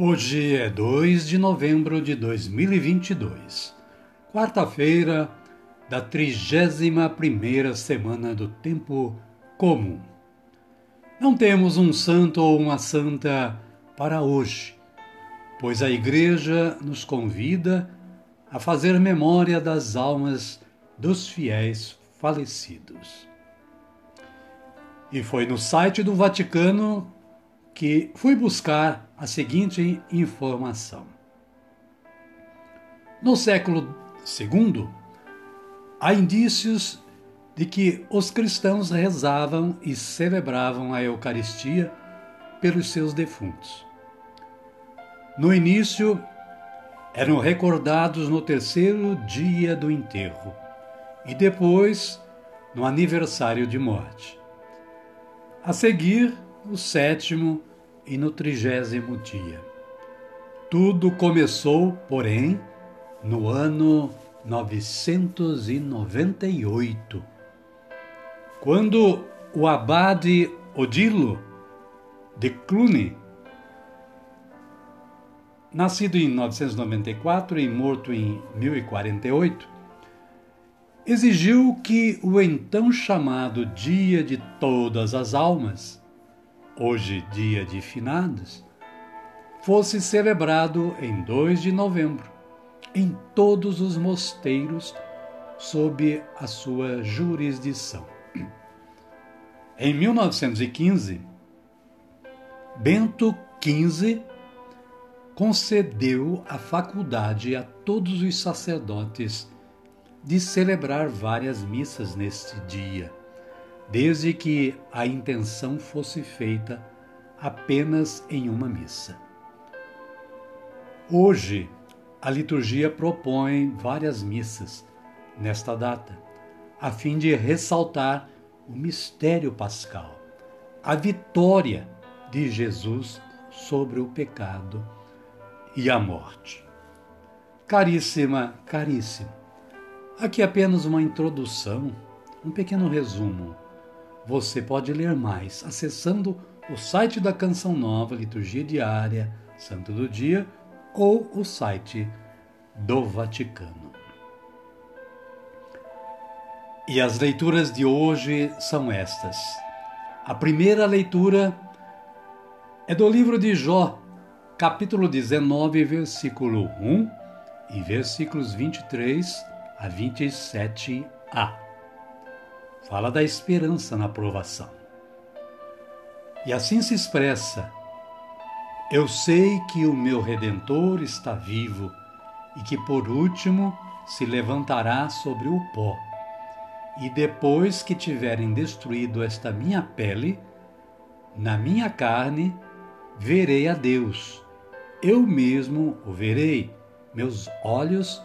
Hoje é 2 de novembro de 2022, quarta-feira da 31 semana do tempo comum. Não temos um santo ou uma santa para hoje, pois a Igreja nos convida a fazer memória das almas dos fiéis falecidos. E foi no site do Vaticano que fui buscar a seguinte informação. No século II, há indícios de que os cristãos rezavam e celebravam a Eucaristia pelos seus defuntos. No início, eram recordados no terceiro dia do enterro e depois no aniversário de morte. A seguir, o sétimo e no trigésimo dia. Tudo começou, porém, no ano 998, quando o abade Odilo de Cluny, nascido em 994 e morto em 1048, exigiu que o então chamado Dia de Todas as Almas hoje dia de finados, fosse celebrado em 2 de novembro em todos os mosteiros sob a sua jurisdição. Em 1915, Bento XV concedeu a faculdade a todos os sacerdotes de celebrar várias missas neste dia desde que a intenção fosse feita apenas em uma missa. Hoje, a liturgia propõe várias missas nesta data, a fim de ressaltar o mistério pascal, a vitória de Jesus sobre o pecado e a morte. Caríssima, caríssimo, aqui apenas uma introdução, um pequeno resumo você pode ler mais acessando o site da Canção Nova, Liturgia Diária, Santo do Dia ou o site do Vaticano. E as leituras de hoje são estas. A primeira leitura é do livro de Jó, capítulo 19, versículo 1 e versículos 23 a 27a fala da esperança na provação. E assim se expressa: Eu sei que o meu redentor está vivo e que por último se levantará sobre o pó. E depois que tiverem destruído esta minha pele, na minha carne verei a Deus. Eu mesmo o verei, meus olhos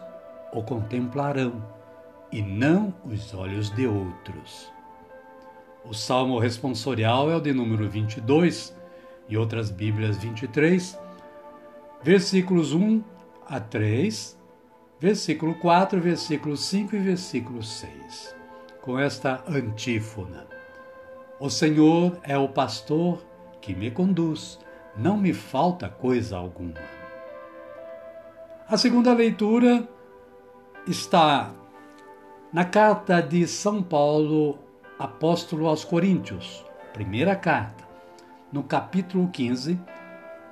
o contemplarão e não os olhos de outros. O salmo responsorial é o de número 22 e outras Bíblias 23, versículos 1 a 3, versículo 4, versículo 5 e versículo 6, com esta antífona: O Senhor é o pastor que me conduz, não me falta coisa alguma. A segunda leitura está na carta de São Paulo, apóstolo aos Coríntios, primeira carta, no capítulo 15,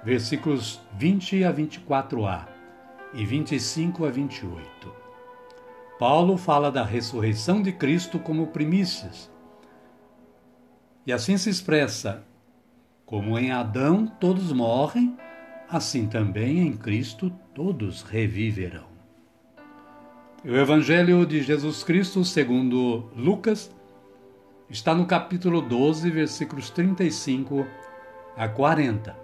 versículos 20 a 24a e 25 a 28. Paulo fala da ressurreição de Cristo como primícias. E assim se expressa: como em Adão todos morrem, assim também em Cristo todos reviverão. O Evangelho de Jesus Cristo, segundo Lucas, está no capítulo 12, versículos 35 a 40.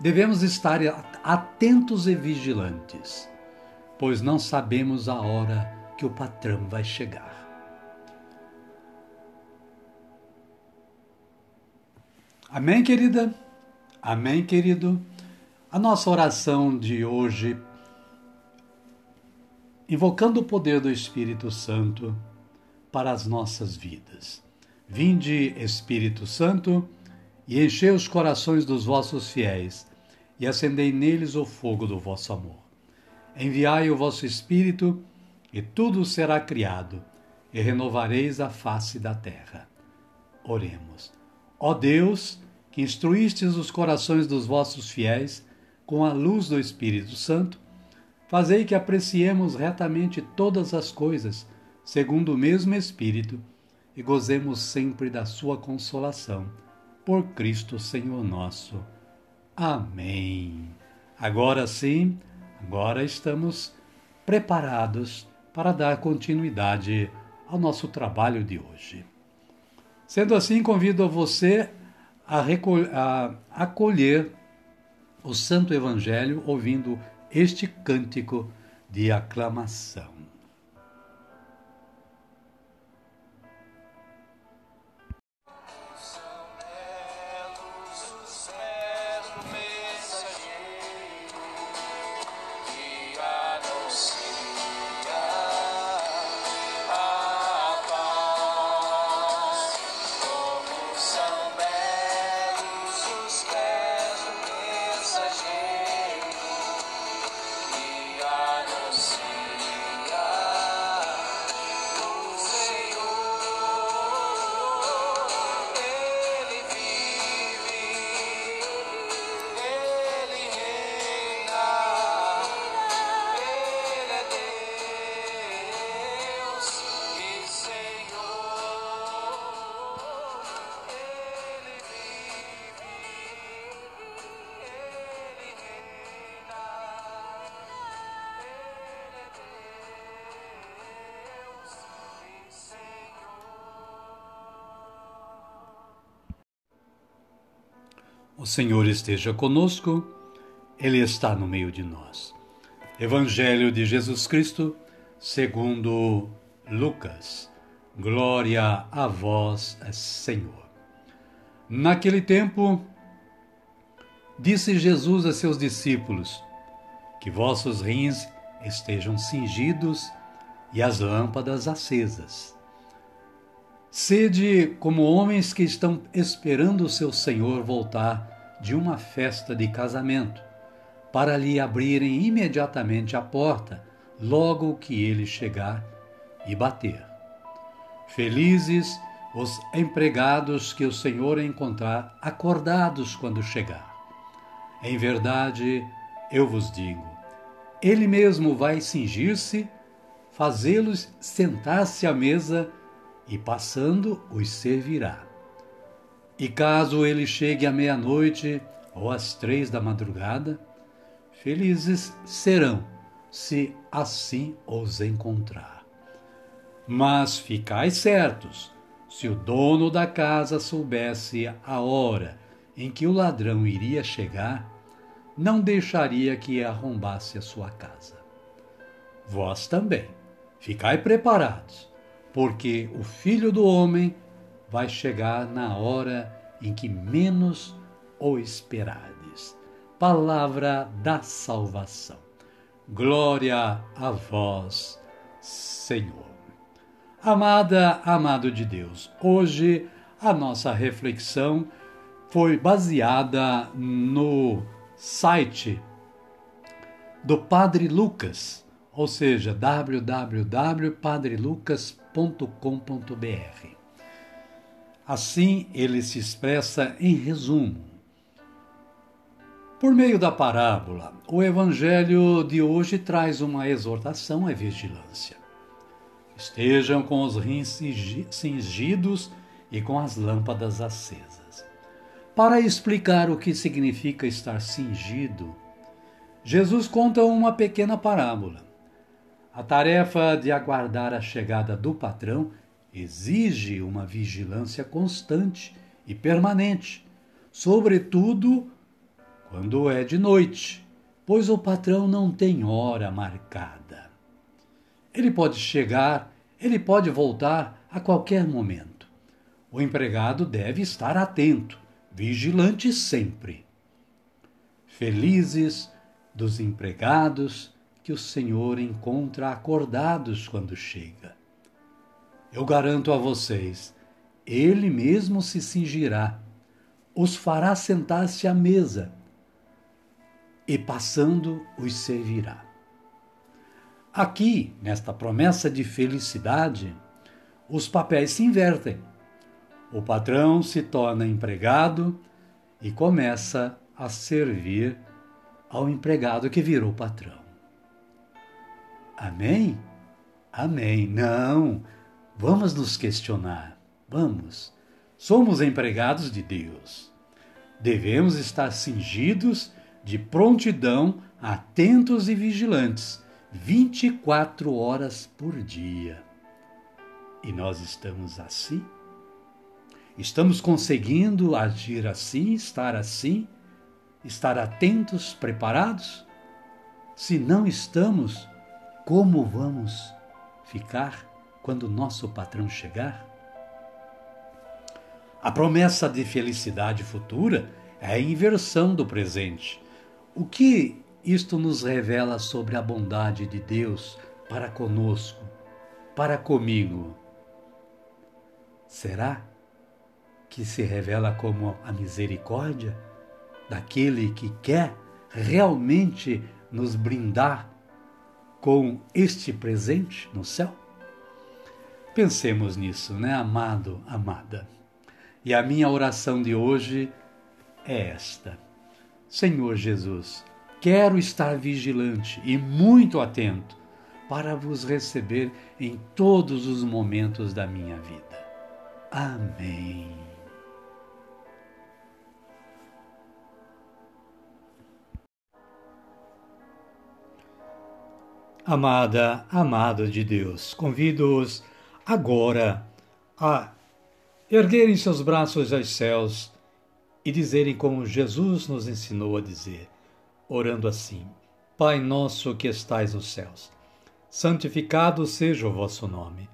Devemos estar atentos e vigilantes, pois não sabemos a hora que o patrão vai chegar. Amém, querida? Amém, querido? A nossa oração de hoje, invocando o poder do Espírito Santo para as nossas vidas. Vinde, Espírito Santo, e enchei os corações dos vossos fiéis, e acendei neles o fogo do vosso amor. Enviai o vosso Espírito, e tudo será criado, e renovareis a face da terra. Oremos. Ó Deus, que instruístes os corações dos vossos fiéis com a luz do Espírito Santo, fazei que apreciemos retamente todas as coisas, segundo o mesmo Espírito, e gozemos sempre da sua consolação por Cristo Senhor nosso. Amém. Agora sim, agora estamos preparados para dar continuidade ao nosso trabalho de hoje. Sendo assim, convido você a, a acolher o Santo Evangelho ouvindo este cântico de aclamação. O Senhor esteja conosco, Ele está no meio de nós. Evangelho de Jesus Cristo, segundo Lucas. Glória a vós, Senhor. Naquele tempo, disse Jesus a seus discípulos: Que vossos rins estejam cingidos e as lâmpadas acesas. Sede como homens que estão esperando o seu Senhor voltar de uma festa de casamento, para lhe abrirem imediatamente a porta, logo que ele chegar e bater. Felizes os empregados que o Senhor encontrar acordados quando chegar. Em verdade, eu vos digo, ele mesmo vai cingir-se, fazê-los sentar-se à mesa e passando os servirá. E caso ele chegue à meia-noite ou às três da madrugada, felizes serão, se assim os encontrar. Mas ficai certos, se o dono da casa soubesse a hora em que o ladrão iria chegar, não deixaria que arrombasse a sua casa. Vós também, ficai preparados porque o Filho do Homem vai chegar na hora em que menos o esperades. Palavra da salvação. Glória a vós, Senhor. Amada, amado de Deus, hoje a nossa reflexão foi baseada no site do Padre Lucas, ou seja, www.padrelucas.com www.evangelho.com.br. Assim ele se expressa em resumo. Por meio da parábola, o evangelho de hoje traz uma exortação à vigilância. Estejam com os rins cingidos e com as lâmpadas acesas. Para explicar o que significa estar cingido, Jesus conta uma pequena parábola. A tarefa de aguardar a chegada do patrão exige uma vigilância constante e permanente, sobretudo quando é de noite, pois o patrão não tem hora marcada. Ele pode chegar, ele pode voltar a qualquer momento. O empregado deve estar atento, vigilante sempre. Felizes dos empregados que o Senhor encontra acordados quando chega. Eu garanto a vocês, ele mesmo se cingirá, os fará sentar-se à mesa e passando os servirá. Aqui, nesta promessa de felicidade, os papéis se invertem. O patrão se torna empregado e começa a servir ao empregado que virou patrão. Amém? Amém. Não, vamos nos questionar. Vamos. Somos empregados de Deus. Devemos estar cingidos de prontidão, atentos e vigilantes, 24 horas por dia. E nós estamos assim? Estamos conseguindo agir assim, estar assim, estar atentos, preparados? Se não estamos, como vamos ficar quando nosso patrão chegar? A promessa de felicidade futura é a inversão do presente. O que isto nos revela sobre a bondade de Deus para conosco, para comigo? Será que se revela como a misericórdia daquele que quer realmente nos brindar com este presente no céu? Pensemos nisso, né, amado, amada? E a minha oração de hoje é esta Senhor Jesus, quero estar vigilante e muito atento para vos receber em todos os momentos da minha vida. Amém. Amada, amado de Deus, convido-os agora a erguerem seus braços aos céus e dizerem como Jesus nos ensinou a dizer, orando assim: Pai nosso que estais nos céus, santificado seja o vosso nome.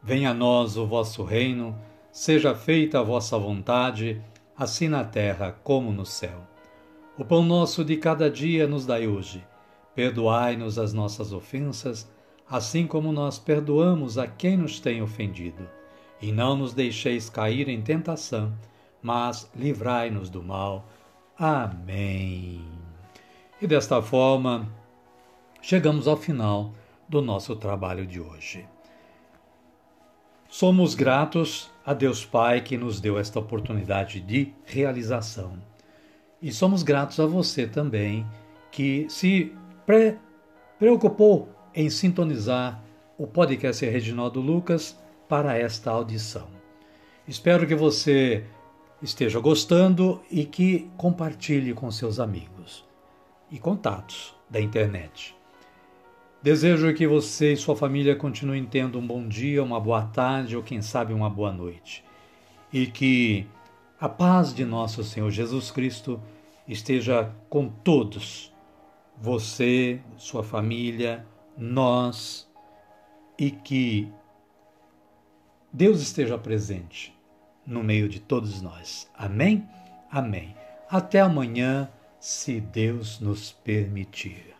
Venha a nós o vosso reino, seja feita a vossa vontade, assim na terra como no céu. O pão nosso de cada dia nos dai hoje. Perdoai-nos as nossas ofensas, assim como nós perdoamos a quem nos tem ofendido. E não nos deixeis cair em tentação, mas livrai-nos do mal. Amém. E desta forma, chegamos ao final do nosso trabalho de hoje. Somos gratos a Deus Pai que nos deu esta oportunidade de realização. E somos gratos a você também que se pre preocupou em sintonizar o podcast Reginaldo Lucas para esta audição. Espero que você esteja gostando e que compartilhe com seus amigos e contatos da internet. Desejo que você e sua família continuem tendo um bom dia, uma boa tarde ou, quem sabe, uma boa noite. E que a paz de nosso Senhor Jesus Cristo esteja com todos, você, sua família, nós, e que Deus esteja presente no meio de todos nós. Amém? Amém. Até amanhã, se Deus nos permitir.